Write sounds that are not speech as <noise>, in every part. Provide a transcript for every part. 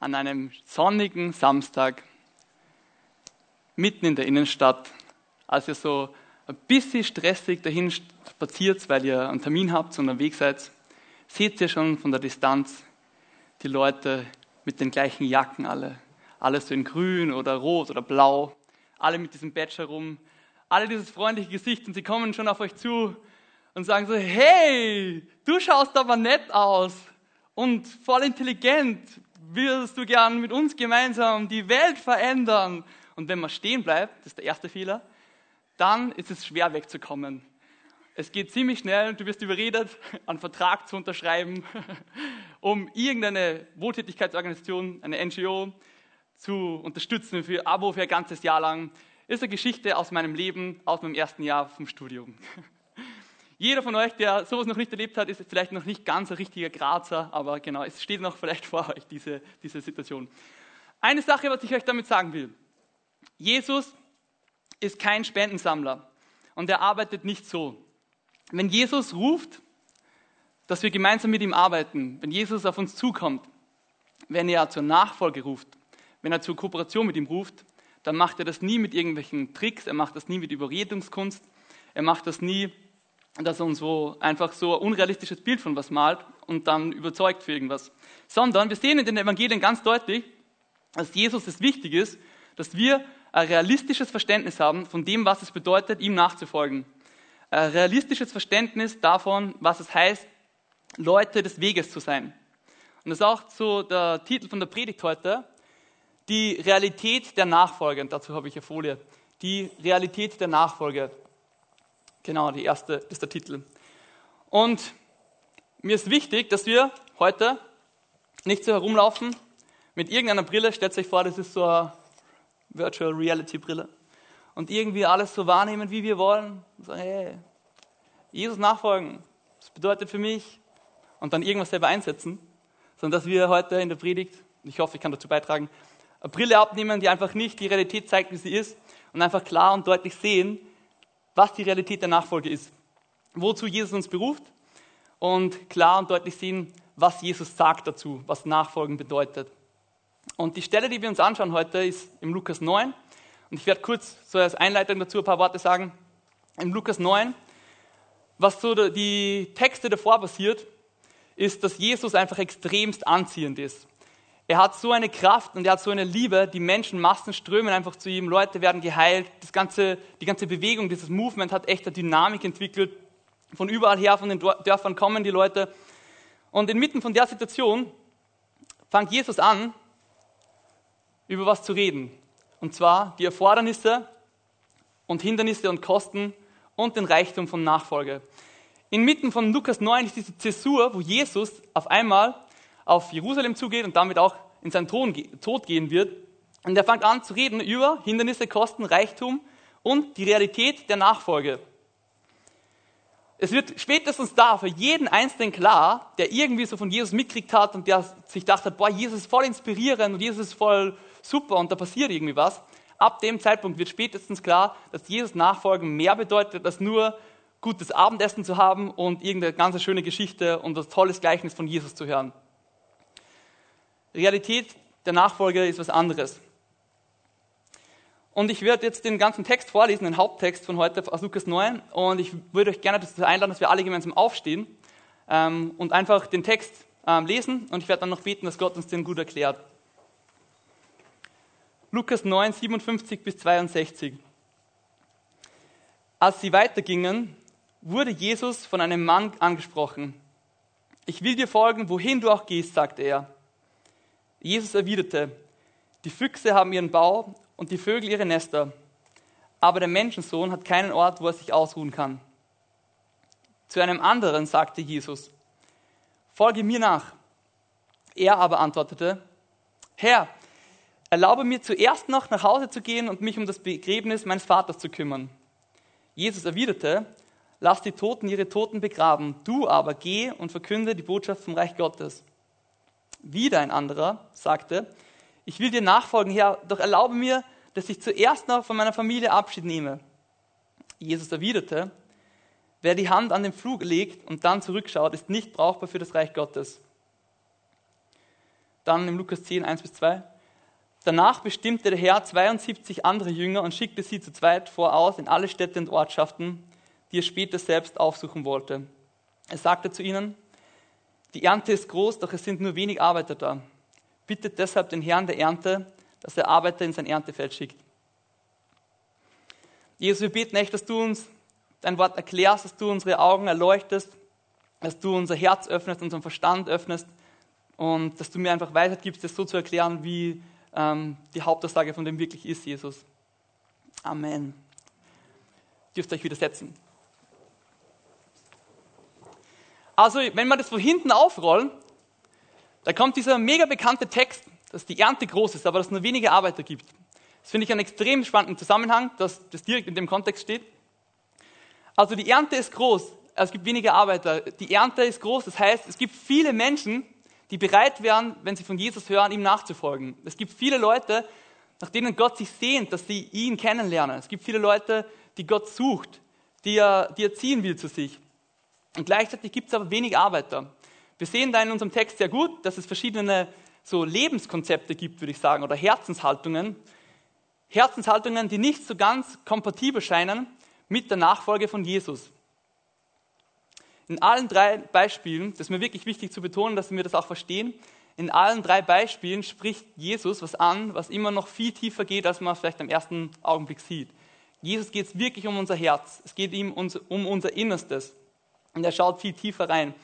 an einem sonnigen Samstag mitten in der Innenstadt, als ihr so ein bisschen stressig dahin spaziert, weil ihr einen Termin habt und Weg seid, seht ihr schon von der Distanz die Leute mit den gleichen Jacken alle. Alles so in grün oder rot oder blau. Alle mit diesem Badge herum. Alle dieses freundliche Gesicht und sie kommen schon auf euch zu und sagen so, hey, du schaust aber nett aus und voll intelligent. Wirst du gern mit uns gemeinsam die Welt verändern? Und wenn man stehen bleibt, das ist der erste Fehler, dann ist es schwer wegzukommen. Es geht ziemlich schnell, du wirst überredet, <laughs> einen Vertrag zu unterschreiben, <laughs> um irgendeine Wohltätigkeitsorganisation, eine NGO zu unterstützen für Abo für ein ganzes Jahr lang. Ist eine Geschichte aus meinem Leben, aus meinem ersten Jahr vom Studium. <laughs> Jeder von euch, der sowas noch nicht erlebt hat, ist vielleicht noch nicht ganz ein richtiger Grazer, aber genau, es steht noch vielleicht vor euch, diese, diese Situation. Eine Sache, was ich euch damit sagen will. Jesus ist kein Spendensammler und er arbeitet nicht so. Wenn Jesus ruft, dass wir gemeinsam mit ihm arbeiten, wenn Jesus auf uns zukommt, wenn er zur Nachfolge ruft, wenn er zur Kooperation mit ihm ruft, dann macht er das nie mit irgendwelchen Tricks, er macht das nie mit Überredungskunst, er macht das nie, dass er uns so einfach so ein unrealistisches Bild von was malt und dann überzeugt für irgendwas. Sondern wir sehen in den Evangelien ganz deutlich, dass Jesus es wichtig ist, dass wir ein realistisches Verständnis haben von dem, was es bedeutet, ihm nachzufolgen. Ein realistisches Verständnis davon, was es heißt, Leute des Weges zu sein. Und das ist auch so der Titel von der Predigt heute, die Realität der Nachfolge. Und dazu habe ich eine Folie. Die Realität der Nachfolge. Genau, die erste ist der Titel. Und mir ist wichtig, dass wir heute nicht so herumlaufen mit irgendeiner Brille. Stellt euch vor, das ist so eine Virtual Reality Brille. Und irgendwie alles so wahrnehmen, wie wir wollen. Und sagen, hey, Jesus nachfolgen. Das bedeutet für mich. Und dann irgendwas selber einsetzen. Sondern dass wir heute in der Predigt, ich hoffe, ich kann dazu beitragen, eine Brille abnehmen, die einfach nicht die Realität zeigt, wie sie ist. Und einfach klar und deutlich sehen, was die Realität der Nachfolge ist, wozu Jesus uns beruft und klar und deutlich sehen, was Jesus sagt dazu, was Nachfolgen bedeutet. Und die Stelle, die wir uns anschauen heute, ist im Lukas 9. Und ich werde kurz so als Einleitung dazu ein paar Worte sagen. Im Lukas 9, was so die Texte davor passiert, ist, dass Jesus einfach extremst anziehend ist. Er hat so eine Kraft und er hat so eine Liebe, die Menschenmassen strömen einfach zu ihm, Leute werden geheilt, das ganze, die ganze Bewegung, dieses Movement hat echt eine Dynamik entwickelt. Von überall her, von den Dörfern kommen die Leute. Und inmitten von der Situation fängt Jesus an, über was zu reden. Und zwar die Erfordernisse und Hindernisse und Kosten und den Reichtum von Nachfolge. Inmitten von Lukas 9 ist diese Zäsur, wo Jesus auf einmal auf Jerusalem zugeht und damit auch in seinen Tod gehen wird. Und er fängt an zu reden über Hindernisse, Kosten, Reichtum und die Realität der Nachfolge. Es wird spätestens da für jeden Einzelnen klar, der irgendwie so von Jesus mitgekriegt hat und der sich dachte, boah, Jesus ist voll inspirierend und Jesus ist voll super und da passiert irgendwie was. Ab dem Zeitpunkt wird spätestens klar, dass Jesus Nachfolgen mehr bedeutet, als nur gutes Abendessen zu haben und irgendeine ganz schöne Geschichte und das tolles Gleichnis von Jesus zu hören. Realität der Nachfolge ist was anderes. Und ich werde jetzt den ganzen Text vorlesen, den Haupttext von heute aus Lukas 9. Und ich würde euch gerne dazu einladen, dass wir alle gemeinsam aufstehen ähm, und einfach den Text ähm, lesen. Und ich werde dann noch beten, dass Gott uns den gut erklärt. Lukas 9, 57 bis 62. Als sie weitergingen, wurde Jesus von einem Mann angesprochen. Ich will dir folgen, wohin du auch gehst, sagte er. Jesus erwiderte, die Füchse haben ihren Bau und die Vögel ihre Nester, aber der Menschensohn hat keinen Ort, wo er sich ausruhen kann. Zu einem anderen sagte Jesus, folge mir nach. Er aber antwortete, Herr, erlaube mir zuerst noch nach Hause zu gehen und mich um das Begräbnis meines Vaters zu kümmern. Jesus erwiderte, lass die Toten ihre Toten begraben, du aber geh und verkünde die Botschaft vom Reich Gottes. Wieder ein anderer sagte, ich will dir nachfolgen, Herr, doch erlaube mir, dass ich zuerst noch von meiner Familie Abschied nehme. Jesus erwiderte, wer die Hand an den Flug legt und dann zurückschaut, ist nicht brauchbar für das Reich Gottes. Dann im Lukas 10, 1 bis 2. Danach bestimmte der Herr 72 andere Jünger und schickte sie zu zweit voraus in alle Städte und Ortschaften, die er später selbst aufsuchen wollte. Er sagte zu ihnen, die Ernte ist groß, doch es sind nur wenig Arbeiter da. Bittet deshalb den Herrn der Ernte, dass er Arbeiter in sein Erntefeld schickt. Jesus, wir beten echt, dass du uns dein Wort erklärst, dass du unsere Augen erleuchtest, dass du unser Herz öffnest, unseren Verstand öffnest und dass du mir einfach Weisheit gibst, das so zu erklären, wie ähm, die Hauptaussage von dem wirklich ist, Jesus. Amen. Dürft euch widersetzen. Also, wenn wir das von hinten aufrollen, da kommt dieser mega bekannte Text, dass die Ernte groß ist, aber dass es nur wenige Arbeiter gibt. Das finde ich einen extrem spannenden Zusammenhang, dass das direkt in dem Kontext steht. Also die Ernte ist groß, es gibt wenige Arbeiter. Die Ernte ist groß, das heißt, es gibt viele Menschen, die bereit wären, wenn sie von Jesus hören, ihm nachzufolgen. Es gibt viele Leute, nach denen Gott sich sehnt, dass sie ihn kennenlernen. Es gibt viele Leute, die Gott sucht, die er, die er ziehen will zu sich. Und gleichzeitig gibt es aber wenig Arbeiter. Wir sehen da in unserem Text sehr gut, dass es verschiedene so Lebenskonzepte gibt, würde ich sagen, oder Herzenshaltungen. Herzenshaltungen, die nicht so ganz kompatibel scheinen mit der Nachfolge von Jesus. In allen drei Beispielen, das ist mir wirklich wichtig zu betonen, dass wir das auch verstehen, in allen drei Beispielen spricht Jesus was an, was immer noch viel tiefer geht, als man vielleicht am ersten Augenblick sieht. Jesus geht es wirklich um unser Herz. Es geht ihm um unser Innerstes. Und er schaut viel tiefer rein.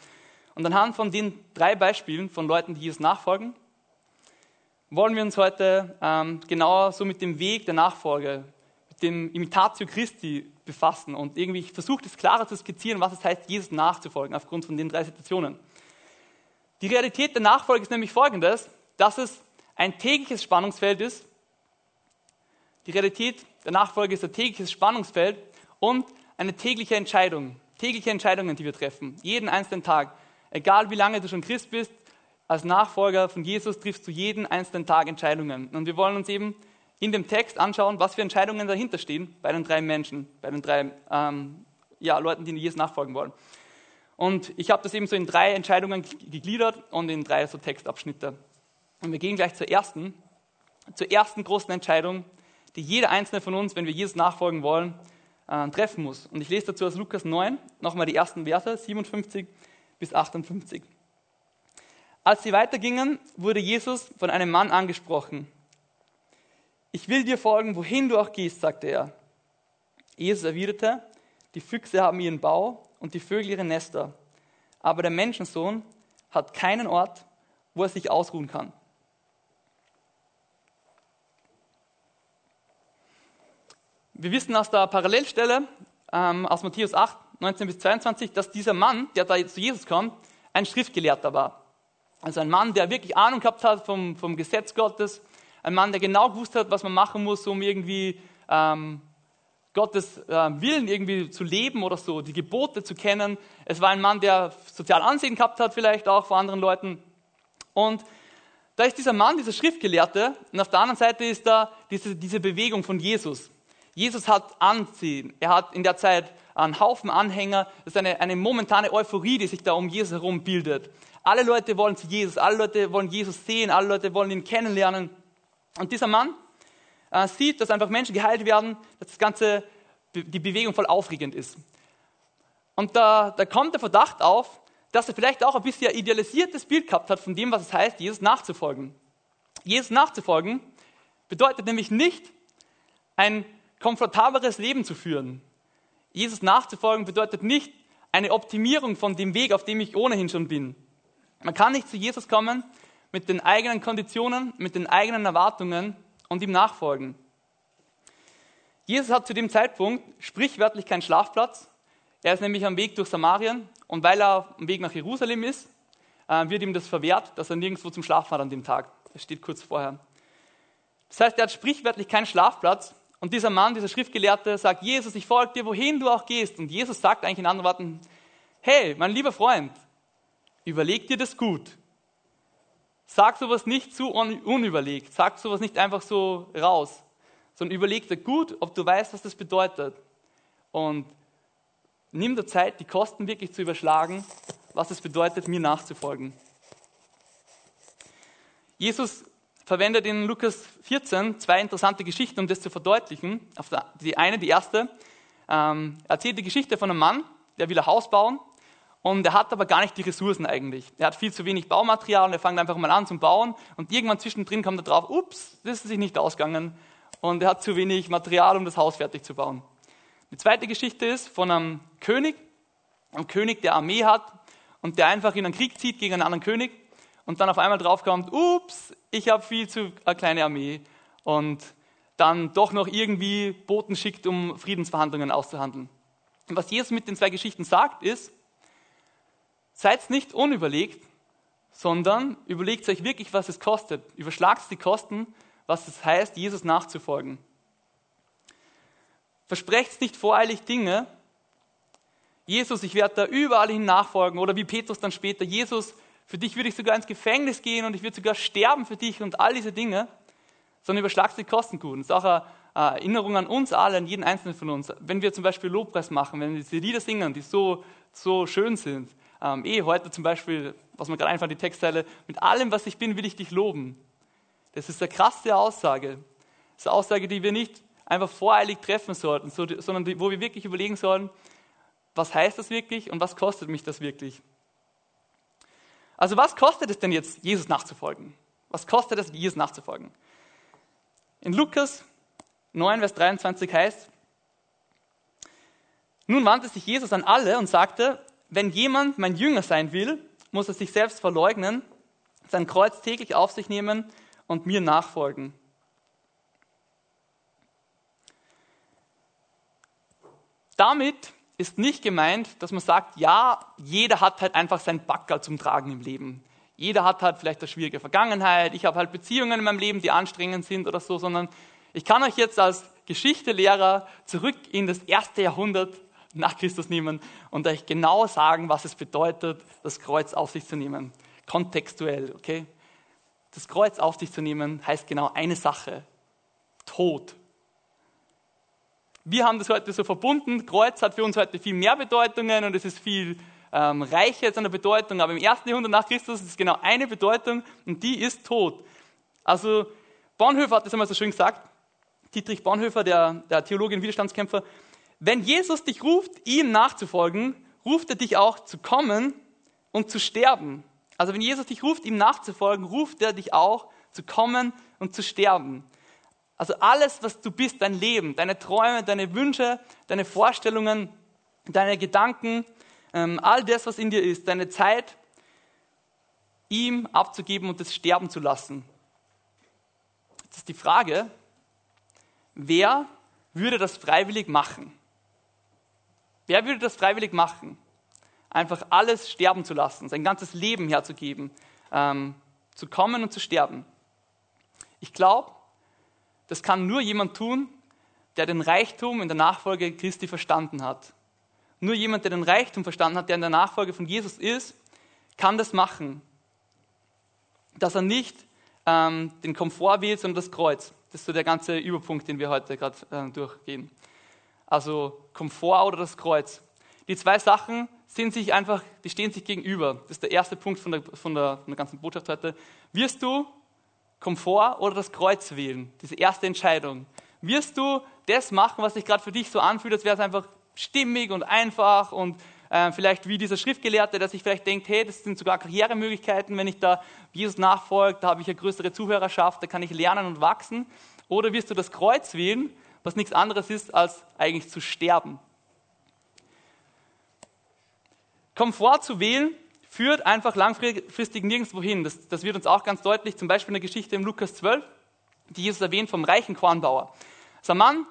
Und anhand von den drei Beispielen von Leuten, die Jesus nachfolgen, wollen wir uns heute ähm, genauer so mit dem Weg der Nachfolge, mit dem Imitatio Christi befassen. Und irgendwie, ich versuche das klarer zu skizzieren, was es heißt, Jesus nachzufolgen, aufgrund von den drei Situationen. Die Realität der Nachfolge ist nämlich folgendes, dass es ein tägliches Spannungsfeld ist. Die Realität der Nachfolge ist ein tägliches Spannungsfeld und eine tägliche Entscheidung tägliche Entscheidungen, die wir treffen, jeden einzelnen Tag. Egal wie lange du schon Christ bist, als Nachfolger von Jesus triffst du jeden einzelnen Tag Entscheidungen. Und wir wollen uns eben in dem Text anschauen, was für Entscheidungen dahinter stehen bei den drei Menschen, bei den drei ähm, ja, Leuten, die Jesus nachfolgen wollen. Und ich habe das eben so in drei Entscheidungen gegliedert und in drei so Textabschnitte. Und wir gehen gleich zur ersten, zur ersten großen Entscheidung, die jeder einzelne von uns, wenn wir Jesus nachfolgen wollen, äh, treffen muss. Und ich lese dazu aus Lukas 9 nochmal die ersten Verse, 57 bis 58. Als sie weitergingen, wurde Jesus von einem Mann angesprochen. Ich will dir folgen, wohin du auch gehst, sagte er. Jesus erwiderte, die Füchse haben ihren Bau und die Vögel ihre Nester, aber der Menschensohn hat keinen Ort, wo er sich ausruhen kann. Wir wissen aus der Parallelstelle ähm, aus Matthäus 8, 19 bis 22, dass dieser Mann, der da zu Jesus kommt, ein Schriftgelehrter war. Also ein Mann, der wirklich Ahnung gehabt hat vom, vom Gesetz Gottes, ein Mann, der genau gewusst hat, was man machen muss, um irgendwie ähm, Gottes äh, Willen irgendwie zu leben oder so, die Gebote zu kennen. Es war ein Mann, der sozial Ansehen gehabt hat, vielleicht auch vor anderen Leuten. Und da ist dieser Mann, dieser Schriftgelehrte, und auf der anderen Seite ist da diese, diese Bewegung von Jesus. Jesus hat Anziehen. Er hat in der Zeit einen Haufen Anhänger. Das ist eine, eine momentane Euphorie, die sich da um Jesus herum bildet. Alle Leute wollen zu Jesus, alle Leute wollen Jesus sehen, alle Leute wollen ihn kennenlernen. Und dieser Mann äh, sieht, dass einfach Menschen geheilt werden, dass das Ganze, die Bewegung voll aufregend ist. Und da, da kommt der Verdacht auf, dass er vielleicht auch ein bisschen idealisiertes Bild gehabt hat von dem, was es heißt, Jesus nachzufolgen. Jesus nachzufolgen bedeutet nämlich nicht ein komfortableres Leben zu führen. Jesus nachzufolgen bedeutet nicht eine Optimierung von dem Weg, auf dem ich ohnehin schon bin. Man kann nicht zu Jesus kommen mit den eigenen Konditionen, mit den eigenen Erwartungen und ihm nachfolgen. Jesus hat zu dem Zeitpunkt sprichwörtlich keinen Schlafplatz. Er ist nämlich am Weg durch Samarien und weil er am Weg nach Jerusalem ist, äh, wird ihm das verwehrt, dass er nirgendwo zum Schlafen hat an dem Tag. Das steht kurz vorher. Das heißt, er hat sprichwörtlich keinen Schlafplatz und dieser Mann, dieser Schriftgelehrte, sagt, Jesus, ich folge dir, wohin du auch gehst. Und Jesus sagt eigentlich in anderen Worten, hey, mein lieber Freund, überleg dir das gut. Sag sowas nicht zu unüberlegt. Sag sowas nicht einfach so raus, sondern überleg dir gut, ob du weißt, was das bedeutet. Und nimm dir Zeit, die Kosten wirklich zu überschlagen, was es bedeutet, mir nachzufolgen. Jesus verwendet in Lukas 14 zwei interessante Geschichten, um das zu verdeutlichen. Die eine, die erste, ähm, erzählt die Geschichte von einem Mann, der will ein Haus bauen und er hat aber gar nicht die Ressourcen eigentlich. Er hat viel zu wenig Baumaterial und er fängt einfach mal an zum Bauen und irgendwann zwischendrin kommt er drauf, ups, das ist sich nicht ausgegangen und er hat zu wenig Material, um das Haus fertig zu bauen. Die zweite Geschichte ist von einem König, einem König, der Armee hat und der einfach in einen Krieg zieht gegen einen anderen König und dann auf einmal draufkommt, ups, ich habe viel zu eine kleine Armee und dann doch noch irgendwie Boten schickt, um Friedensverhandlungen auszuhandeln. Und was Jesus mit den zwei Geschichten sagt, ist, Seid nicht unüberlegt, sondern überlegt euch wirklich, was es kostet. Überschlagt die Kosten, was es heißt, Jesus nachzufolgen. Versprecht nicht voreilig Dinge. Jesus, ich werde da überall hin nachfolgen. Oder wie Petrus dann später, Jesus, für dich würde ich sogar ins Gefängnis gehen und ich würde sogar sterben für dich und all diese Dinge. Sondern überschlagt die Kosten gut. Das ist auch eine Erinnerung an uns alle, an jeden Einzelnen von uns. Wenn wir zum Beispiel Lobpreis machen, wenn wir diese Lieder singen, die so, so schön sind, ähm, eh heute zum Beispiel, was mir gerade einfach die Textteile, mit allem, was ich bin, will ich dich loben. Das ist eine krasse Aussage. Das ist eine Aussage, die wir nicht einfach voreilig treffen sollten, sondern wo wir wirklich überlegen sollen, was heißt das wirklich und was kostet mich das wirklich? Also was kostet es denn jetzt, Jesus nachzufolgen? Was kostet es, Jesus nachzufolgen? In Lukas 9, Vers 23 heißt, nun wandte sich Jesus an alle und sagte, wenn jemand mein Jünger sein will, muss er sich selbst verleugnen, sein Kreuz täglich auf sich nehmen und mir nachfolgen. Damit ist nicht gemeint, dass man sagt, ja, jeder hat halt einfach sein Backerl zum Tragen im Leben. Jeder hat halt vielleicht eine schwierige Vergangenheit, ich habe halt Beziehungen in meinem Leben, die anstrengend sind oder so, sondern ich kann euch jetzt als Geschichtelehrer zurück in das erste Jahrhundert nach Christus nehmen und euch genau sagen, was es bedeutet, das Kreuz auf sich zu nehmen. Kontextuell, okay? Das Kreuz auf sich zu nehmen heißt genau eine Sache. Tod. Wir haben das heute so verbunden. Kreuz hat für uns heute viel mehr Bedeutungen und es ist viel ähm, reicher jetzt an der Bedeutung. Aber im ersten Jahrhundert nach Christus ist es genau eine Bedeutung und die ist Tod. Also Bonhoeffer hat das einmal so schön gesagt. Dietrich Bonhoeffer, der, der Theologe und Widerstandskämpfer, wenn Jesus dich ruft, ihm nachzufolgen, ruft er dich auch zu kommen und zu sterben. Also wenn Jesus dich ruft, ihm nachzufolgen, ruft er dich auch zu kommen und zu sterben. Also alles, was du bist, dein Leben, deine Träume, deine Wünsche, deine Vorstellungen, deine Gedanken, ähm, all das, was in dir ist, deine Zeit, ihm abzugeben und es sterben zu lassen. Jetzt ist die Frage, wer würde das freiwillig machen? Wer würde das freiwillig machen? Einfach alles sterben zu lassen, sein ganzes Leben herzugeben, ähm, zu kommen und zu sterben. Ich glaube, das kann nur jemand tun, der den Reichtum in der Nachfolge Christi verstanden hat. Nur jemand, der den Reichtum verstanden hat, der in der Nachfolge von Jesus ist, kann das machen. Dass er nicht ähm, den Komfort wählt, sondern das Kreuz. Das ist so der ganze Überpunkt, den wir heute gerade äh, durchgehen also Komfort oder das Kreuz. Die zwei Sachen sind sich einfach, die stehen sich gegenüber. Das ist der erste Punkt von der, von der, von der ganzen Botschaft heute. Wirst du Komfort oder das Kreuz wählen? Diese erste Entscheidung. Wirst du das machen, was sich gerade für dich so anfühlt, als wäre es einfach stimmig und einfach und äh, vielleicht wie dieser Schriftgelehrte, der sich vielleicht denkt, hey, das sind sogar Karrieremöglichkeiten, wenn ich da Jesus nachfolge, da habe ich eine größere Zuhörerschaft, da kann ich lernen und wachsen. Oder wirst du das Kreuz wählen was nichts anderes ist, als eigentlich zu sterben. Komfort zu wählen führt einfach langfristig nirgendwo hin. Das, das wird uns auch ganz deutlich, zum Beispiel in der Geschichte im Lukas 12, die Jesus erwähnt vom reichen Kornbauer. Das ist ein Mann,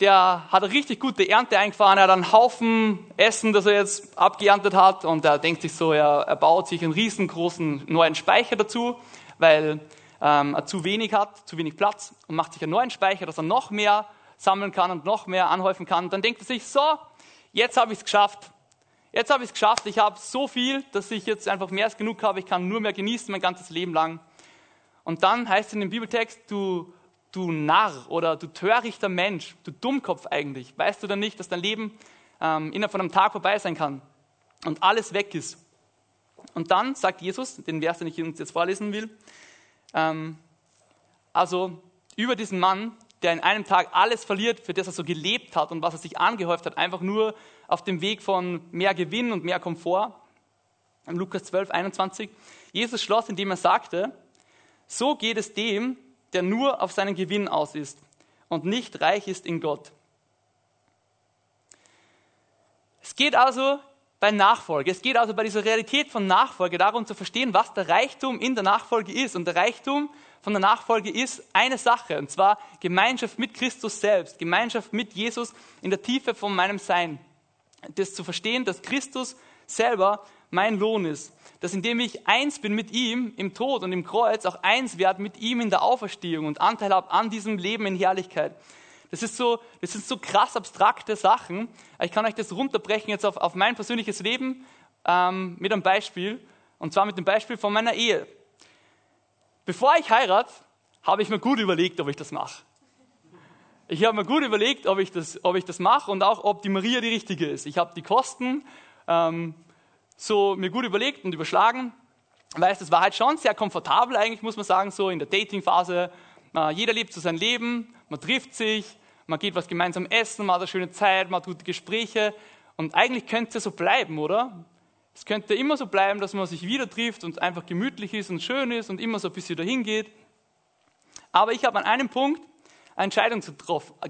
der hat eine richtig gute Ernte eingefahren, er hat einen Haufen Essen, das er jetzt abgeerntet hat und er denkt sich so, er, er baut sich einen riesengroßen neuen Speicher dazu, weil ähm, zu wenig hat, zu wenig Platz und macht sich einen neuen Speicher, dass er noch mehr sammeln kann und noch mehr anhäufen kann. dann denkt er sich, so, jetzt habe ich es geschafft. Jetzt habe ich es geschafft. Ich habe so viel, dass ich jetzt einfach mehr als genug habe. Ich kann nur mehr genießen mein ganzes Leben lang. Und dann heißt es in dem Bibeltext, du, du Narr oder du törichter Mensch, du Dummkopf eigentlich. Weißt du dann nicht, dass dein Leben ähm, innerhalb von einem Tag vorbei sein kann und alles weg ist? Und dann sagt Jesus, den Vers, den ich uns jetzt vorlesen will, Ähm, also über diesen Mann, der in einem Tag alles verliert, für das er so gelebt hat und was er sich angehäuft hat, einfach nur auf dem Weg von mehr Gewinn und mehr Komfort. In Lukas 12, 21. Jesus schloss, indem er sagte, so geht es dem, der nur auf seinen Gewinn aus ist und nicht reich ist in Gott. Es geht also bei Nachfolge, es geht also bei dieser Realität von Nachfolge darum zu verstehen, was der Reichtum in der Nachfolge ist. Und der Reichtum von der Nachfolge ist eine Sache, und zwar Gemeinschaft mit Christus selbst, Gemeinschaft mit Jesus in der Tiefe von meinem Sein. Das zu verstehen, dass Christus selber mein Lohn ist. Dass indem ich eins bin mit ihm im Tod und im Kreuz, auch eins werde mit ihm in der Auferstehung und Anteil habe an diesem Leben in Herrlichkeit. Das, ist so, das sind so krass abstrakte Sachen. Ich kann euch das runterbrechen jetzt auf, auf mein persönliches Leben ähm, mit einem Beispiel. Und zwar mit dem Beispiel von meiner Ehe. Bevor ich heirate, habe ich mir gut überlegt, ob ich das mache. Ich habe mir gut überlegt, ob ich das, ob ich das mache und auch, ob die Maria die richtige ist. Ich habe die Kosten ähm, so mir gut überlegt und überschlagen. Weißt, es war halt schon sehr komfortabel eigentlich, muss man sagen, so in der Datingphase. Äh, jeder lebt so sein Leben, man trifft sich, man geht was gemeinsam essen, man hat eine schöne Zeit, man hat gute Gespräche. Und eigentlich könnte es so bleiben, oder? Es könnte immer so bleiben, dass man sich wieder trifft und einfach gemütlich ist und schön ist und immer so ein bisschen dahin geht. Aber ich habe an einem Punkt eine Entscheidung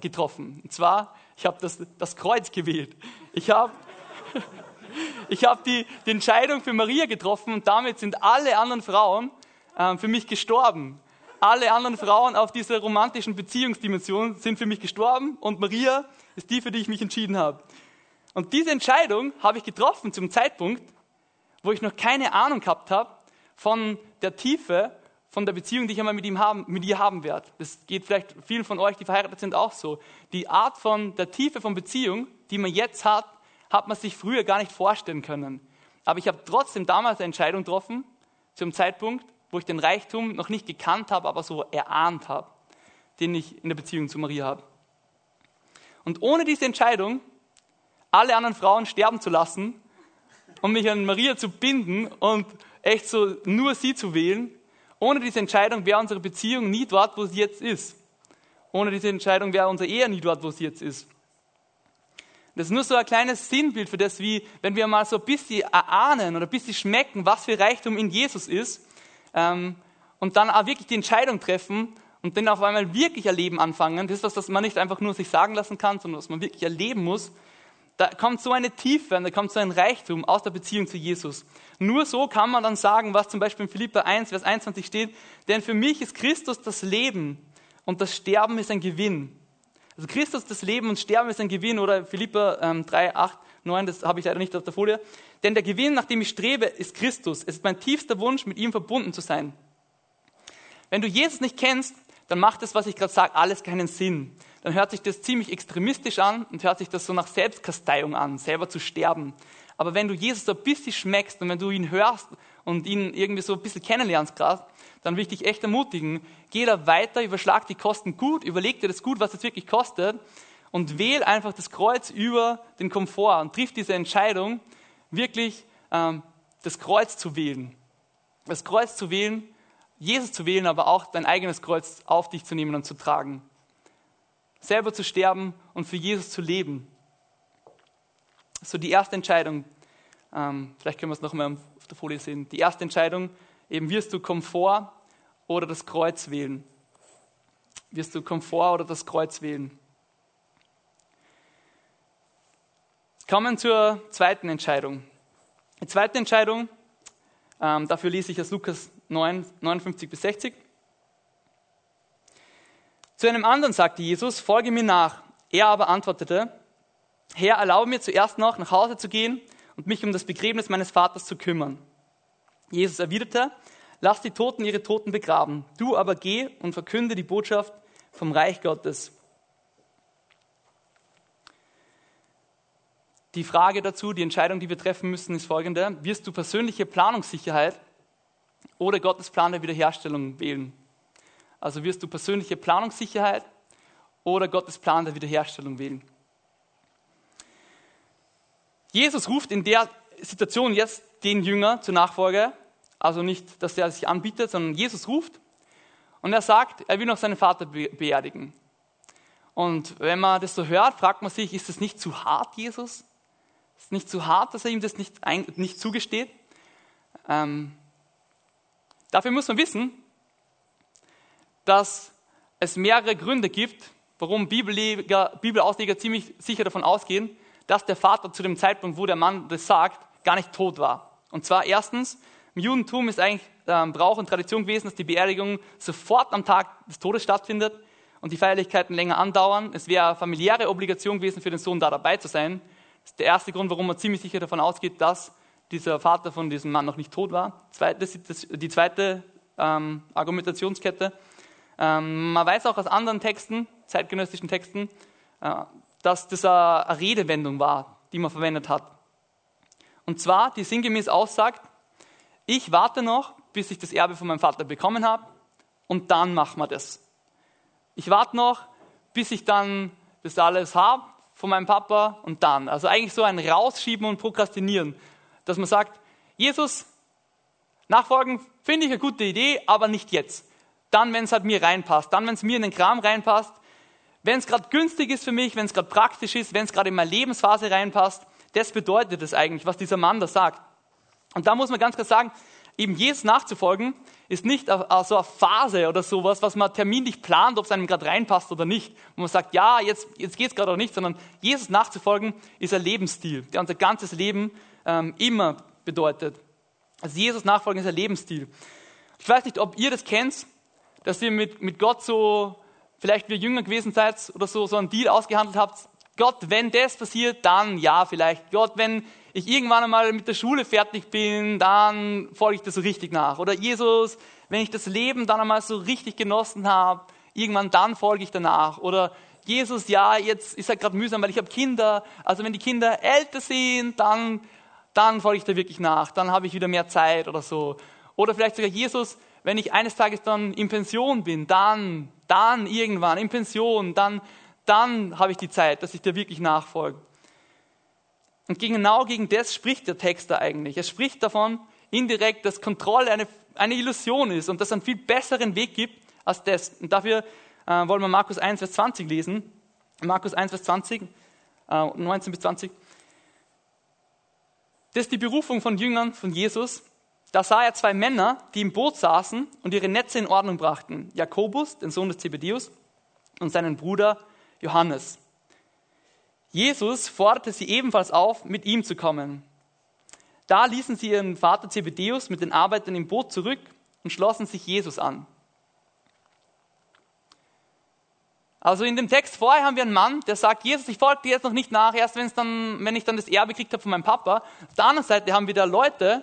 getroffen. Und zwar, ich habe das, das Kreuz gewählt. Ich habe <laughs> ich hab die, die Entscheidung für Maria getroffen und damit sind alle anderen Frauen äh, für mich gestorben. Alle anderen Frauen auf dieser romantischen Beziehungsdimension sind für mich gestorben und Maria ist die, für die ich mich entschieden habe. Und diese Entscheidung habe ich getroffen zum Zeitpunkt, wo ich noch keine Ahnung gehabt habe von der Tiefe von der Beziehung, die ich einmal mit ihm haben, mit ihr haben werde. Das geht vielleicht vielen von euch, die verheiratet sind, auch so. Die Art von der Tiefe von Beziehung, die man jetzt hat, hat man sich früher gar nicht vorstellen können. Aber ich habe trotzdem damals eine Entscheidung getroffen, zum Zeitpunkt, wo ich den Reichtum noch nicht gekannt habe, aber so erahnt habe, den ich in der Beziehung zu Maria habe. Und ohne diese Entscheidung alle anderen Frauen sterben zu lassen und mich an Maria zu binden und echt so nur sie zu wählen. Ohne diese Entscheidung wäre unsere Beziehung nie dort, wo sie jetzt ist. Ohne diese Entscheidung wäre unsere Ehe nie dort, wo sie jetzt ist. Das ist nur so ein kleines Sinnbild für das, wie wenn wir mal so ein bisschen erahnen oder ein bisschen schmecken, was für Reichtum in Jesus ist ähm, und dann auch wirklich die Entscheidung treffen und dann auf einmal wirklich erleben anfangen. Das ist was, das man nicht einfach nur sich sagen lassen kann, sondern was man wirklich erleben muss da kommt so eine Tiefe und da kommt so ein Reichtum aus der Beziehung zu Jesus. Nur so kann man dann sagen, was zum Beispiel in Philippa 1, Vers 21 steht, denn für mich ist Christus das Leben und das Sterben ist ein Gewinn. Also Christus das Leben und Sterben ist ein Gewinn oder Philippa ähm, 3, 8, 9, das habe ich leider nicht auf der Folie. Denn der Gewinn, nach dem ich strebe, ist Christus. Es ist mein tiefster Wunsch, mit ihm verbunden zu sein. Wenn du Jesus nicht kennst, dann macht das, was ich gerade sage, alles keinen Sinn dann hört sich das ziemlich extremistisch an und hört sich das so nach Selbstkasteiung an, selber zu sterben. Aber wenn du Jesus so ein bisschen schmeckst und wenn du ihn hörst und ihn irgendwie so ein bisschen kennenlernst gerade, dann will ich dich echt ermutigen, geh da weiter, überschlag die Kosten gut, überleg dir das gut, was es wirklich kostet und wähl einfach das Kreuz über den Komfort und triff diese Entscheidung, wirklich ähm, das Kreuz zu wählen. Das Kreuz zu wählen, Jesus zu wählen, aber auch dein eigenes Kreuz auf dich zu nehmen und zu tragen selber zu sterben und für Jesus zu leben. So die erste Entscheidung, ähm, vielleicht können wir es noch mal auf der Folie sehen. Die erste Entscheidung, eben wirst du Komfort oder das Kreuz wählen. Wirst du Komfort oder das Kreuz wählen? Kommen zur zweiten Entscheidung. Die zweite Entscheidung, ähm, dafür lese ich aus Lukas 9, 59 bis 60. Zu einem anderen sagte Jesus, folge mir nach. Er aber antwortete, Herr, erlaube mir zuerst noch nach Hause zu gehen und mich um das Begräbnis meines Vaters zu kümmern. Jesus erwiderte, lass die Toten ihre Toten begraben. Du aber geh und verkünde die Botschaft vom Reich Gottes. Die Frage dazu, die Entscheidung, die wir treffen müssen, ist folgende. Wirst du persönliche Planungssicherheit oder Gottes Plan der Wiederherstellung wählen? Also wirst du persönliche Planungssicherheit oder Gottes Plan der Wiederherstellung wählen. Jesus ruft in der Situation jetzt den Jünger zur Nachfolge, also nicht, dass der sich anbietet, sondern Jesus ruft Und er sagt, er will noch seinen Vater beerdigen. Und wenn man das so hört, fragt man sich, ist das nicht zu hart, Jesus? Ist es nicht zu hart, dass er ihm das nicht, nicht zugesteht? Ähm, dafür muss man wissen, dass es mehrere Gründe gibt, warum Bibelausleger ziemlich sicher davon ausgehen, dass der Vater zu dem Zeitpunkt, wo der Mann das sagt, gar nicht tot war. Und zwar erstens, im Judentum ist eigentlich ähm, Brauch und Tradition gewesen, dass die Beerdigung sofort am Tag des Todes stattfindet und die Feierlichkeiten länger andauern. Es wäre familiäre Obligation gewesen, für den Sohn da dabei zu sein. Das ist der erste Grund, warum man ziemlich sicher davon ausgeht, dass dieser Vater von diesem Mann noch nicht tot war. Die zweite ähm, Argumentationskette. Ähm, man weiß auch aus anderen Texten, zeitgenössischen Texten, äh, dass das eine Redewendung war, die man verwendet hat. Und zwar, die sinngemäß aussagt, ich warte noch, bis ich das Erbe von meinem Vater bekommen habe und dann machen wir das. Ich warte noch, bis ich dann das alles habe von meinem Papa und dann. Also eigentlich so ein Rausschieben und Prokrastinieren, dass man sagt, Jesus, nachfolgen finde ich eine gute Idee, aber nicht jetzt. Dann, wenn es halt mir reinpasst, dann, wenn es mir in den Kram reinpasst, wenn es gerade günstig ist für mich, wenn es gerade praktisch ist, wenn es gerade in meine Lebensphase reinpasst, das bedeutet es eigentlich, was dieser Mann da sagt. Und da muss man ganz klar sagen, eben Jesus nachzufolgen, ist nicht so eine Phase oder sowas, was man terminlich plant, ob es einem gerade reinpasst oder nicht. Wo man sagt, ja, jetzt, jetzt geht es gerade auch nicht, sondern Jesus nachzufolgen ist ein Lebensstil, der unser ganzes Leben ähm, immer bedeutet. Also Jesus nachfolgen ist ein Lebensstil. Ich weiß nicht, ob ihr das kennt, dass ihr mit, mit Gott so vielleicht wie jünger gewesen seid oder so, so einen Deal ausgehandelt habt. Gott, wenn das passiert, dann ja, vielleicht. Gott, wenn ich irgendwann einmal mit der Schule fertig bin, dann folge ich das so richtig nach. Oder Jesus, wenn ich das Leben dann einmal so richtig genossen habe, irgendwann dann folge ich danach. Oder Jesus, ja, jetzt ist er gerade mühsam, weil ich habe Kinder. Also wenn die Kinder älter sind, dann, dann folge ich da wirklich nach. Dann habe ich wieder mehr Zeit oder so. Oder vielleicht sogar Jesus, wenn ich eines Tages dann in Pension bin, dann, dann irgendwann in Pension, dann, dann habe ich die Zeit, dass ich dir wirklich nachfolge. Und genau gegen das spricht der Text da eigentlich. Er spricht davon indirekt, dass Kontrolle eine, eine Illusion ist und dass es einen viel besseren Weg gibt als das. Und dafür äh, wollen wir Markus 1, Vers 20 lesen. Markus 1, Vers 20, äh, 19 bis 20. Das ist die Berufung von Jüngern von Jesus. Da sah er zwei Männer, die im Boot saßen und ihre Netze in Ordnung brachten. Jakobus, den Sohn des Zebedäus, und seinen Bruder Johannes. Jesus forderte sie ebenfalls auf, mit ihm zu kommen. Da ließen sie ihren Vater Zebedäus mit den Arbeitern im Boot zurück und schlossen sich Jesus an. Also in dem Text vorher haben wir einen Mann, der sagt, Jesus, ich folge dir jetzt noch nicht nach, erst dann, wenn ich dann das Erbe gekriegt habe von meinem Papa. Auf der anderen Seite haben wir da Leute,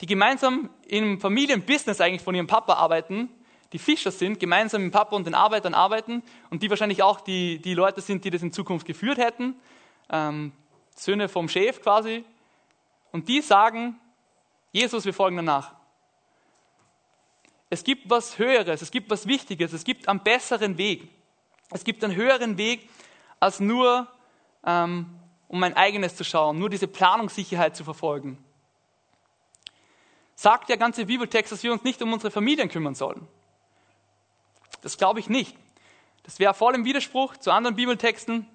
die gemeinsam im Familienbusiness eigentlich von ihrem Papa arbeiten, die Fischer sind, gemeinsam mit Papa und den Arbeitern arbeiten und die wahrscheinlich auch die, die Leute sind, die das in Zukunft geführt hätten, ähm, Söhne vom Chef quasi. Und die sagen, Jesus, wir folgen danach. Es gibt was Höheres, es gibt was Wichtiges, es gibt einen besseren Weg. Es gibt einen höheren Weg, als nur ähm, um mein eigenes zu schauen, nur diese Planungssicherheit zu verfolgen sagt der ganze Bibeltext, dass wir uns nicht um unsere Familien kümmern sollen. Das glaube ich nicht. Das wäre voll im Widerspruch zu anderen Bibeltexten.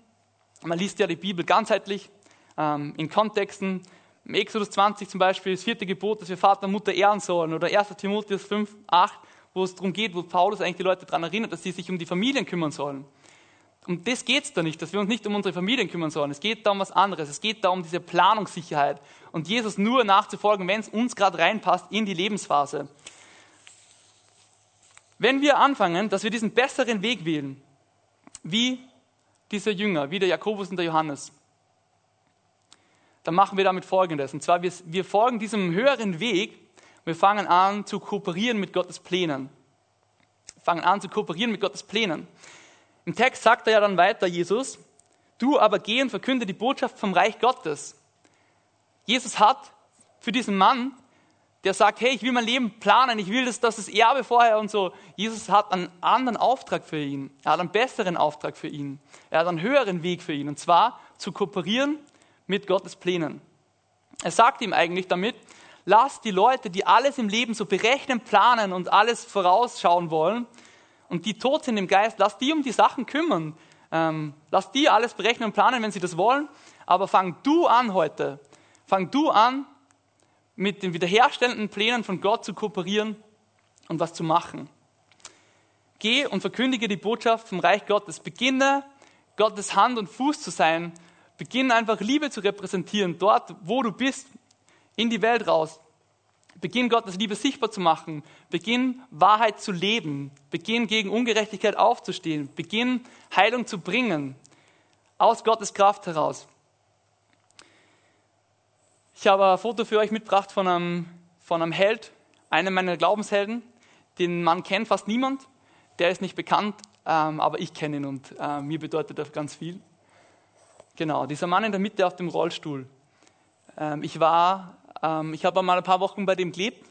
Man liest ja die Bibel ganzheitlich, ähm, in Kontexten. Im Exodus 20 zum Beispiel, das vierte Gebot, dass wir Vater und Mutter ehren sollen. Oder 1. Timotheus 5, 8, wo es darum geht, wo Paulus eigentlich die Leute daran erinnert, dass sie sich um die Familien kümmern sollen. Um das geht es da nicht, dass wir uns nicht um unsere Familien kümmern sollen. Es geht da um was anderes. Es geht da um diese Planungssicherheit und Jesus nur nachzufolgen, wenn es uns gerade reinpasst in die Lebensphase. Wenn wir anfangen, dass wir diesen besseren Weg wählen, wie dieser Jünger, wie der Jakobus und der Johannes, dann machen wir damit Folgendes. Und zwar, wir, wir folgen diesem höheren Weg, wir fangen an zu kooperieren mit Gottes Plänen. Wir fangen an zu kooperieren mit Gottes Plänen. Im Text sagt er ja dann weiter, Jesus, du aber geh und verkünde die Botschaft vom Reich Gottes. Jesus hat für diesen Mann, der sagt, hey, ich will mein Leben planen, ich will, dass das das Erbe vorher und so. Jesus hat einen anderen Auftrag für ihn. Er hat einen besseren Auftrag für ihn. Er hat einen höheren Weg für ihn. Und zwar zu kooperieren mit Gottes Plänen. Er sagt ihm eigentlich damit, lass die Leute, die alles im Leben so berechnen, planen und alles vorausschauen wollen, und die tot sind im Geist, lass die um die Sachen kümmern. Ähm, lass die alles berechnen und planen, wenn sie das wollen. Aber fang du an heute. Fang du an, mit den wiederherstellenden Plänen von Gott zu kooperieren und was zu machen. Geh und verkündige die Botschaft vom Reich Gottes. Beginne, Gottes Hand und Fuß zu sein. Beginne einfach Liebe zu repräsentieren, dort, wo du bist, in die Welt raus. Beginn Gottes Liebe sichtbar zu machen. Beginn Wahrheit zu leben. Beginn gegen Ungerechtigkeit aufzustehen. Beginn Heilung zu bringen. Aus Gottes Kraft heraus. Ich habe ein Foto für euch mitgebracht von einem, von einem Held, einem meiner Glaubenshelden. Den Mann kennt fast niemand. Der ist nicht bekannt, ähm, aber ich kenne ihn und äh, mir bedeutet er ganz viel. Genau, dieser Mann in der Mitte auf dem Rollstuhl. Ähm, ich war ähm, ich habe mal ein paar Wochen bei dem gelebt.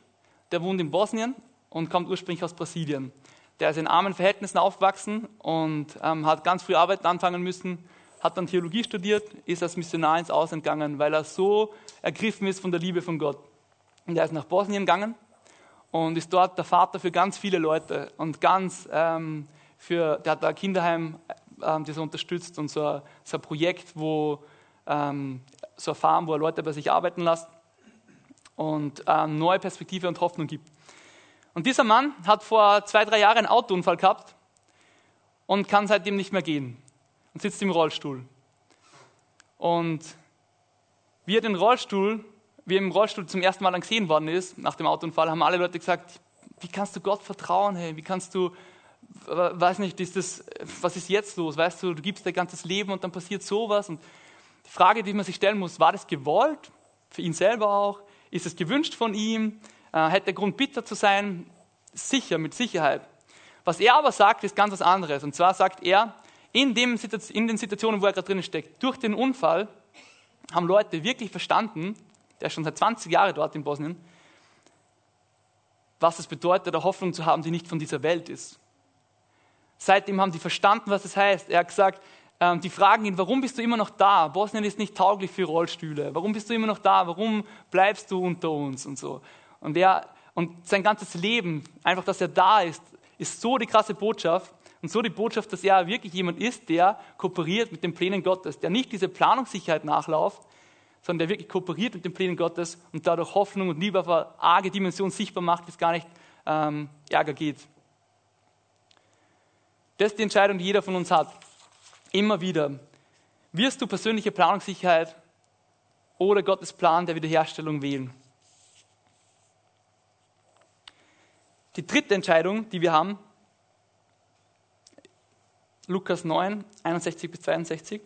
Der wohnt in Bosnien und kommt ursprünglich aus Brasilien. Der ist in armen Verhältnissen aufgewachsen und ähm, hat ganz früh Arbeit anfangen müssen, hat dann Theologie studiert, ist als Missionar ins Ausland gegangen, weil er so ergriffen ist von der Liebe von Gott. Und er ist nach Bosnien gegangen und ist dort der Vater für ganz viele Leute und ganz ähm, für, der hat da ein Kinderheim, ähm, das er unterstützt und so ein, so ein Projekt, wo ähm, so eine Farm, wo er Leute bei sich arbeiten lässt und ähm, neue Perspektive und Hoffnung gibt. Und dieser Mann hat vor zwei, drei Jahren einen Autounfall gehabt und kann seitdem nicht mehr gehen und sitzt im Rollstuhl. Und wie er den Rollstuhl, wie er im Rollstuhl zum ersten Mal gesehen worden ist, nach dem Autounfall, haben alle Leute gesagt, wie kannst du Gott vertrauen, hey? wie kannst du, weiß nicht, ist das, was ist jetzt los, weißt du, du gibst dein ganzes Leben und dann passiert sowas. Und die Frage, die man sich stellen muss, war das gewollt, für ihn selber auch, ist es gewünscht von ihm? Äh, hätte er Grund, bitter zu sein? Sicher, mit Sicherheit. Was er aber sagt, ist ganz was anderes. Und zwar sagt er, in, dem, in den Situationen, wo er gerade drin steckt, durch den Unfall haben Leute wirklich verstanden, der schon seit 20 Jahren dort in Bosnien, was es bedeutet, eine Hoffnung zu haben, die nicht von dieser Welt ist. Seitdem haben die verstanden, was es heißt. Er hat gesagt, ähm, die fragen ihn, warum bist du immer noch da? Bosnien ist nicht tauglich für Rollstühle. Warum bist du immer noch da? Warum bleibst du unter uns? Und so. Und, er, und sein ganzes Leben, einfach, dass er da ist, ist so die krasse Botschaft und so die Botschaft, dass er wirklich jemand ist, der kooperiert mit den Plänen Gottes, der nicht diese Planungssicherheit nachläuft, sondern der wirklich kooperiert mit den Plänen Gottes und dadurch Hoffnung und Liebe auf eine arge Dimension sichtbar macht, es gar nicht ähm, Ärger geht. Das ist die Entscheidung, die jeder von uns hat. Immer wieder. Wirst du persönliche Planungssicherheit oder Gottes Plan der Wiederherstellung wählen? Die dritte Entscheidung, die wir haben, Lukas 9, 61 bis 62.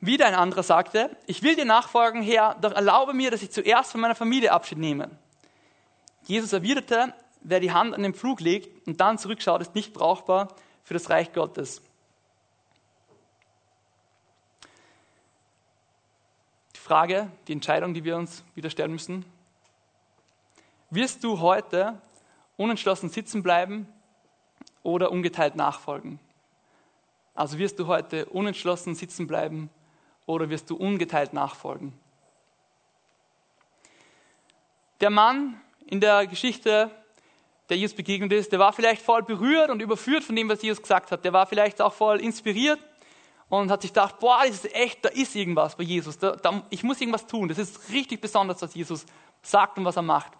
Wieder ein anderer sagte, ich will dir nachfolgen, Herr, doch erlaube mir, dass ich zuerst von meiner Familie Abschied nehme. Jesus erwiderte, wer die Hand an den Flug legt und dann zurückschaut, ist nicht brauchbar für das Reich Gottes. Die Frage, die Entscheidung, die wir uns wieder stellen müssen. Wirst du heute unentschlossen sitzen bleiben oder ungeteilt nachfolgen? Also wirst du heute unentschlossen sitzen bleiben oder wirst du ungeteilt nachfolgen? Der Mann in der Geschichte der Jesus begegnet ist, der war vielleicht voll berührt und überführt von dem, was Jesus gesagt hat. Der war vielleicht auch voll inspiriert und hat sich gedacht, boah, das ist echt, da ist irgendwas bei Jesus. Da, da, ich muss irgendwas tun. Das ist richtig besonders, was Jesus sagt und was er macht.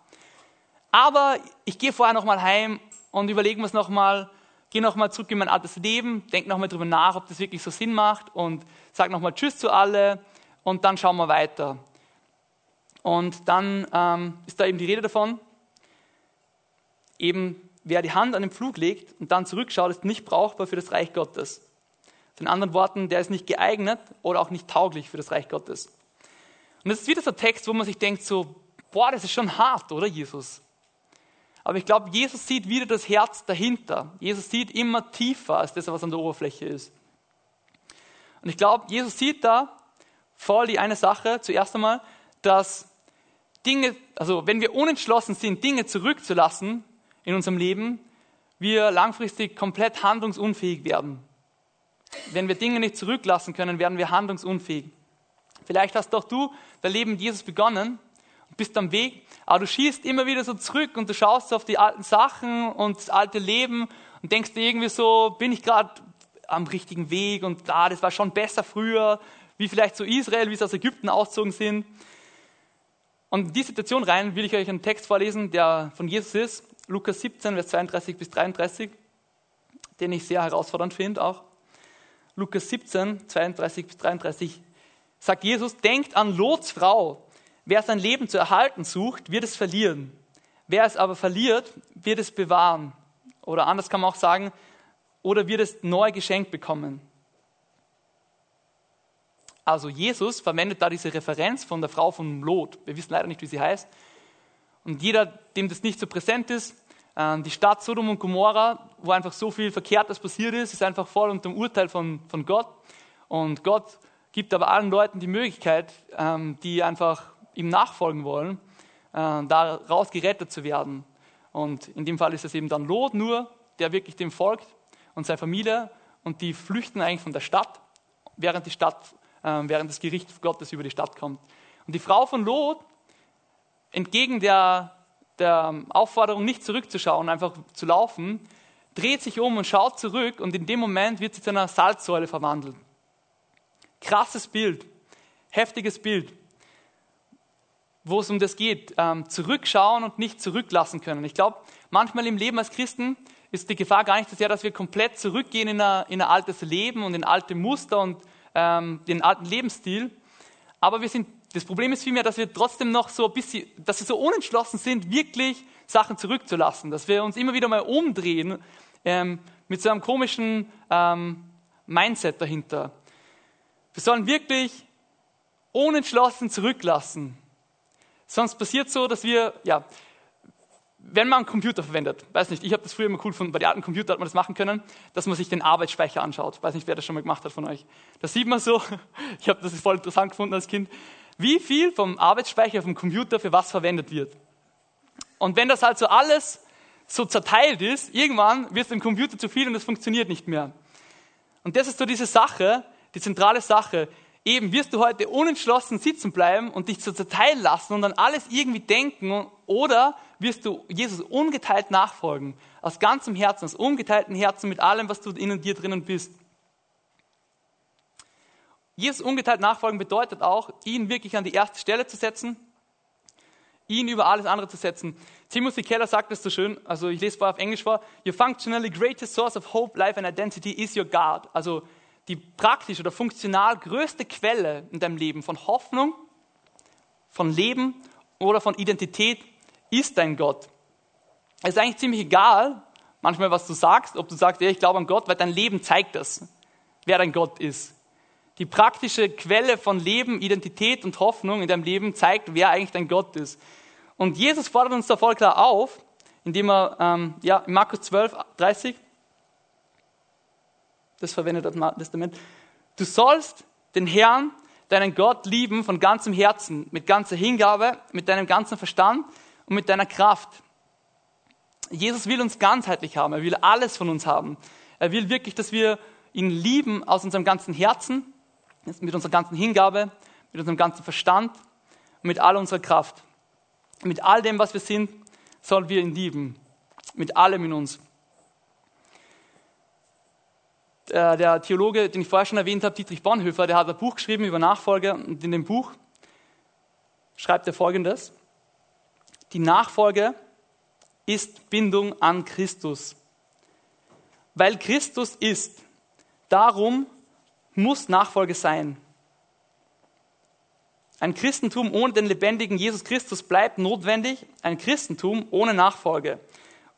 Aber ich gehe vorher nochmal heim und überlege mir es nochmal, gehe nochmal zurück in mein altes Leben, denke nochmal drüber nach, ob das wirklich so Sinn macht und sage nochmal Tschüss zu alle und dann schauen wir weiter. Und dann ähm, ist da eben die Rede davon, eben, wer die Hand an den Flug legt und dann zurückschaut, ist nicht brauchbar für das Reich Gottes. In anderen Worten, der ist nicht geeignet oder auch nicht tauglich für das Reich Gottes. Und das ist wieder so ein Text, wo man sich denkt, so, boah, das ist schon hart, oder Jesus? Aber ich glaube, Jesus sieht wieder das Herz dahinter. Jesus sieht immer tiefer als das, was an der Oberfläche ist. Und ich glaube, Jesus sieht da voll die eine Sache, zuerst einmal, dass Dinge, also wenn wir unentschlossen sind, Dinge zurückzulassen, in unserem Leben wir langfristig komplett handlungsunfähig werden. Wenn wir Dinge nicht zurücklassen können, werden wir handlungsunfähig. Vielleicht hast doch du dein Leben mit Jesus begonnen bist am Weg, aber du schießt immer wieder so zurück und du schaust auf die alten Sachen und das alte Leben und denkst dir irgendwie so, bin ich gerade am richtigen Weg und da, ah, das war schon besser früher, wie vielleicht so Israel, wie sie aus Ägypten ausgezogen sind. Und in die Situation rein will ich euch einen Text vorlesen, der von Jesus ist, Lukas 17, Vers 32 bis 33, den ich sehr herausfordernd finde auch. Lukas 17, 32 bis 33 sagt Jesus, denkt an Lots Frau. Wer sein Leben zu erhalten sucht, wird es verlieren. Wer es aber verliert, wird es bewahren. Oder anders kann man auch sagen, oder wird es neu geschenkt bekommen. Also Jesus verwendet da diese Referenz von der Frau von Lot. Wir wissen leider nicht, wie sie heißt. Und jeder, dem das nicht so präsent ist, ähm, die Stadt Sodom und Gomorra, wo einfach so viel Verkehrtes passiert ist, ist einfach voll unter dem Urteil von, von Gott. Und Gott gibt aber allen Leuten die Möglichkeit, ähm, die einfach ihm nachfolgen wollen, äh, daraus gerettet zu werden. Und in dem Fall ist es eben dann Lot nur, der wirklich dem folgt und seine Familie und die flüchten eigentlich von der Stadt, während die Stadt, äh, während das Gericht Gottes über die Stadt kommt. Und die Frau von Lot, entgegen der, der Aufforderung, nicht zurückzuschauen, einfach zu laufen, dreht sich um und schaut zurück und in dem Moment wird sie zu einer Salzsäule verwandelt. Krasses Bild, heftiges Bild wo es um das geht, ähm, zurückschauen und nicht zurücklassen können. Ich glaube, manchmal im Leben als Christen ist die Gefahr gar nicht so sehr, dass wir komplett zurückgehen in ein, in ein altes Leben und in alte Muster und ähm, den alten Lebensstil. Aber wir sind, das Problem ist vielmehr, dass wir trotzdem noch so ein bisschen, dass wir so unentschlossen sind, wirklich Sachen zurückzulassen. Dass wir uns immer wieder mal umdrehen ähm, mit so einem komischen ähm, Mindset dahinter. Wir sollen wirklich unentschlossen zurücklassen. Sonst passiert so, dass wir, ja, wenn man einen Computer verwendet, weiß nicht, ich habe das früher immer cool gefunden, bei den alten Computern hat man das machen können, dass man sich den Arbeitsspeicher anschaut. Weiß nicht, wer das schon mal gemacht hat von euch. Da sieht man so, <laughs> ich habe das voll interessant gefunden als Kind, wie viel vom Arbeitsspeicher vom Computer für was verwendet wird. Und wenn das halt so alles so zerteilt ist, irgendwann wird es dem Computer zu viel und es funktioniert nicht mehr. Und das ist so diese Sache, die zentrale Sache eben wirst du heute unentschlossen sitzen bleiben und dich zu zerteilen lassen und an alles irgendwie denken oder wirst du Jesus ungeteilt nachfolgen, aus ganzem Herzen, aus ungeteiltem Herzen mit allem, was du in dir drinnen bist. Jesus ungeteilt nachfolgen bedeutet auch, ihn wirklich an die erste Stelle zu setzen, ihn über alles andere zu setzen. Timothy Keller sagt es so schön, also ich lese vorher auf Englisch vor, Your functionally greatest source of hope, life and identity is your God. Also die praktisch oder funktional größte Quelle in deinem Leben von Hoffnung, von Leben oder von Identität ist dein Gott. Es ist eigentlich ziemlich egal, manchmal, was du sagst, ob du sagst, ja, ich glaube an Gott, weil dein Leben zeigt das, wer dein Gott ist. Die praktische Quelle von Leben, Identität und Hoffnung in deinem Leben zeigt, wer eigentlich dein Gott ist. Und Jesus fordert uns da voll klar auf, indem er ähm, ja, in Markus 12, 30 das verwendet das Testament. Du sollst den Herrn, deinen Gott lieben von ganzem Herzen, mit ganzer Hingabe, mit deinem ganzen Verstand und mit deiner Kraft. Jesus will uns ganzheitlich haben. Er will alles von uns haben. Er will wirklich, dass wir ihn lieben aus unserem ganzen Herzen, mit unserer ganzen Hingabe, mit unserem ganzen Verstand und mit all unserer Kraft. Mit all dem, was wir sind, sollen wir ihn lieben. Mit allem in uns. Äh, der Theologe, den ich vorher schon erwähnt habe, Dietrich Bonhoeffer, der hat ein Buch geschrieben über Nachfolge und in dem Buch schreibt er folgendes. Die Nachfolge ist Bindung an Christus. Weil Christus ist, darum muss Nachfolge sein. Ein Christentum ohne den lebendigen Jesus Christus bleibt notwendig, ein Christentum ohne Nachfolge.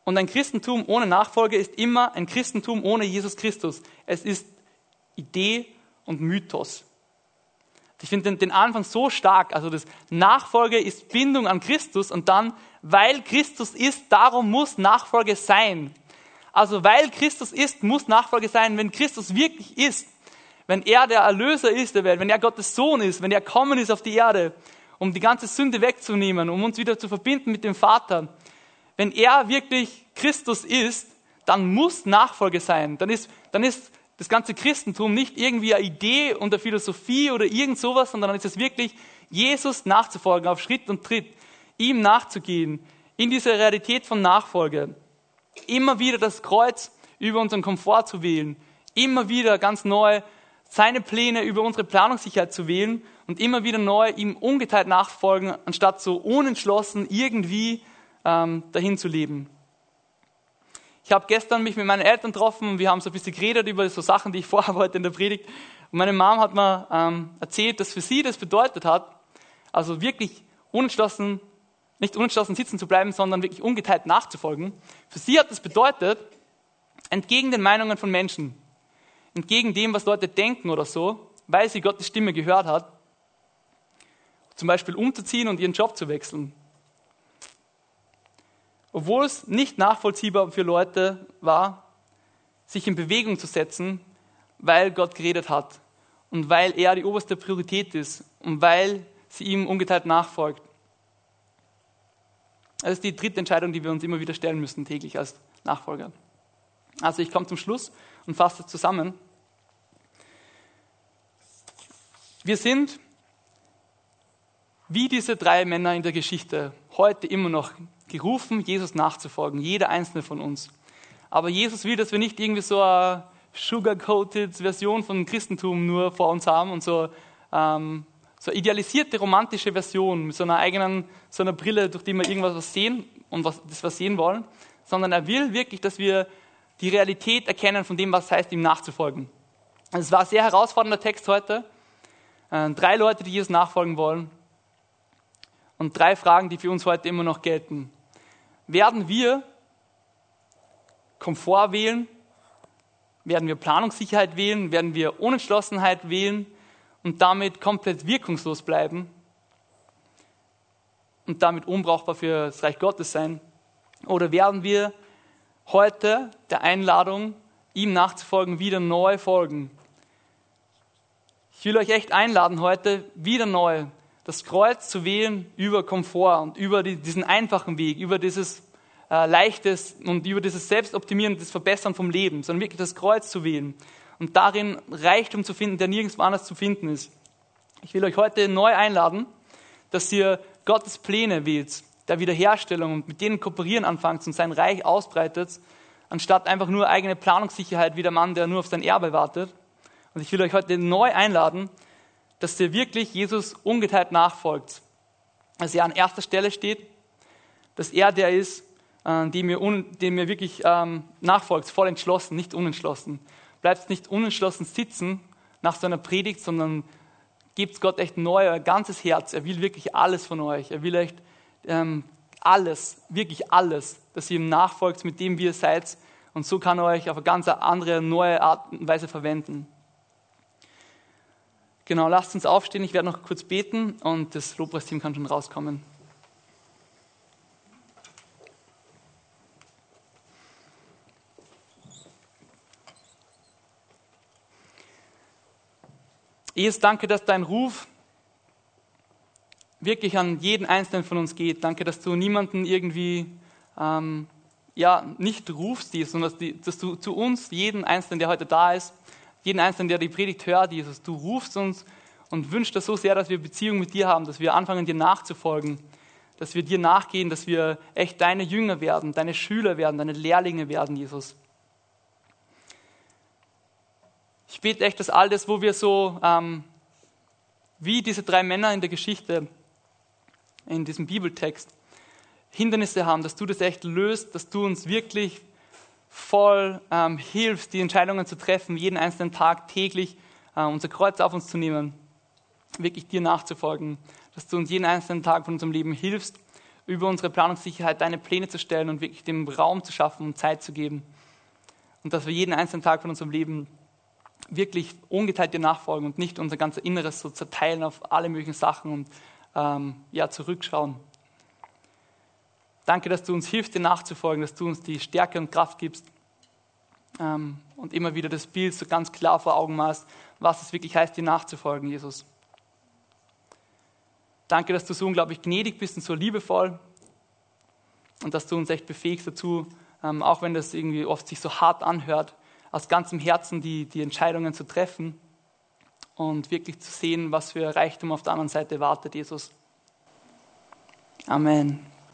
Und ein Christentum ohne Nachfolge ist immer ein Christentum ohne Jesus Christus. Es ist Idee und Mythos. Ich finde den, den, Anfang so stark. Also das Nachfolge ist Bindung an Christus und dann, weil Christus ist, darum muss Nachfolge sein. Also weil Christus ist, muss Nachfolge sein. Wenn Christus wirklich ist, wenn er der Erlöser ist der Welt, wenn er Gottes Sohn ist, wenn er kommen ist auf die Erde, um die ganze Sünde wegzunehmen, um uns wieder zu verbinden mit dem Vater, wenn er wirklich Christus ist, dann muss Nachfolge sein. Dann ist, dann ist das ganze Christentum nicht irgendwie eine Idee und eine Philosophie oder irgend sowas, sondern dann ist es wirklich Jesus nachzufolgen auf Schritt und Tritt, ihm nachzugehen, in dieser Realität von Nachfolge, immer wieder das Kreuz über unseren Komfort zu wählen, immer wieder ganz neu seine Pläne über unsere Planungssicherheit zu wählen und immer wieder neu ihm ungeteilt nachfolgen, anstatt so unentschlossen irgendwie ähm, dahin zu leben. Ich habe gestern mich mit meinen Eltern getroffen wir haben so ein bisschen geredet über so Sachen, die ich <laughs> vorhabe heute in der Predigt. Und meine Mom hat mir ähm, erzählt, dass für sie das bedeutet hat, also wirklich unentschlossen, nicht unentschlossen sitzen zu bleiben, sondern wirklich ungeteilt nachzufolgen. Für sie hat das bedeutet, entgegen den Meinungen von Menschen, entgegen dem, was Leute denken oder so, weil sie Gottes Stimme gehört hat, zum Beispiel umzuziehen und ihren Job zu wechseln. Obwohl es nicht nachvollziehbar für Leute war, sich in Bewegung zu setzen, weil Gott geredet hat und weil er die oberste Priorität ist und weil sie ihm ungeteilt nachfolgt. Das ist die dritte Entscheidung, die wir uns immer wieder stellen müssen täglich als Nachfolger. Also ich komme zum Schluss und fasse zusammen. Wir sind wie diese drei Männer in der Geschichte heute immer noch gerufen, Jesus nachzufolgen, jeder einzelne von uns. Aber Jesus will, dass wir nicht irgendwie so eine sugar-coated Version von Christentum nur vor uns haben und so, ähm, so eine idealisierte romantische Version mit so einer eigenen, so einer Brille, durch die wir irgendwas was sehen und was, das was sehen wollen, sondern er will wirklich, dass wir die Realität erkennen von dem, was heißt, ihm nachzufolgen. Es war ein sehr herausfordernder Text heute. Äh, drei Leute, die Jesus nachfolgen wollen. Und drei Fragen, die für uns heute immer noch gelten. Werden wir Komfort wählen? Werden wir Planungssicherheit wählen? Werden wir Unentschlossenheit wählen und damit komplett wirkungslos bleiben? Und damit unbrauchbar für das Reich Gottes sein? Oder werden wir heute der Einladung, ihm nachzufolgen, wieder neu folgen? Ich will euch echt einladen, heute wieder neu das Kreuz zu wählen über Komfort und über die, diesen einfachen Weg, über dieses äh, Leichtes und über dieses Selbstoptimieren, das Verbessern vom Leben, sondern wirklich das Kreuz zu wählen und darin Reichtum zu finden, der nirgends anders zu finden ist. Ich will euch heute neu einladen, dass ihr Gottes Pläne wählt, der Wiederherstellung und mit denen kooperieren anfangt und sein Reich ausbreitet, anstatt einfach nur eigene Planungssicherheit wie der Mann, der nur auf sein Erbe wartet. Und ich will euch heute neu einladen, dass ihr wirklich Jesus ungeteilt nachfolgt. Dass er an erster Stelle steht, dass er der ist, äh, dem un, dem ihr wirklich ähm, nachfolgt, voll entschlossen, nicht unentschlossen. Bleibt nicht unentschlossen sitzen nach so einer Predigt, sondern gebt Gott echt neu euer ganzes Herz. Er will wirklich alles von euch. Er will echt ähm, alles, wirklich alles, dass ihr ihm nachfolgt, mit dem wie ihr seid. Und so kann er euch auf eine ganz andere, neue Art und Weise verwenden. Genau, lasst uns aufstehen. Ich werde noch kurz beten und das Lobpreisteam kann schon rauskommen. Jesus, danke, dass dein Ruf wirklich an jeden Einzelnen von uns geht. Danke, dass du niemanden irgendwie ähm, ja, nicht rufst, sondern dass, du zu uns, jeden Einzelnen, der heute da ist, jeden Einzelnen, der die Predigt hört, Jesus. Du rufst uns und wünschst das so sehr, dass wir Beziehung mit dir haben, dass wir anfangen, dir nachzufolgen, dass wir dir nachgehen, dass wir echt deine Jünger werden, deine Schüler werden, deine Lehrlinge werden, Jesus. Ich bete echt, dass all das, wo wir so ähm, wie diese drei Männer in der Geschichte, in diesem Bibeltext, Hindernisse haben, dass du das echt löst, dass du uns wirklich voll ähm, hilfst, die Entscheidungen zu treffen, jeden einzelnen Tag täglich äh, unser Kreuz auf uns zu nehmen, wirklich dir nachzufolgen, dass du uns jeden einzelnen Tag von unserem Leben hilfst, über unsere Planungssicherheit deine Pläne zu stellen und wirklich dem Raum zu schaffen und Zeit zu geben. Und dass wir jeden einzelnen Tag von unserem Leben wirklich ungeteilt dir nachfolgen und nicht unser ganzes Inneres so zerteilen auf alle möglichen Sachen und ähm, ja, zurückschauen. Danke, dass du uns hilfst, dir nachzufolgen, dass du uns die Stärke und Kraft gibst ähm, und immer wieder das Bild so ganz klar vor Augen machst, was es wirklich heißt, dir nachzufolgen, Jesus. Danke, dass du so unglaublich gnädig bist und so liebevoll und dass du uns echt befähigst dazu, ähm, auch wenn das irgendwie oft sich so hart anhört, aus ganzem Herzen die, die Entscheidungen zu treffen und wirklich zu sehen, was für Reichtum auf der anderen Seite wartet, Jesus. Amen.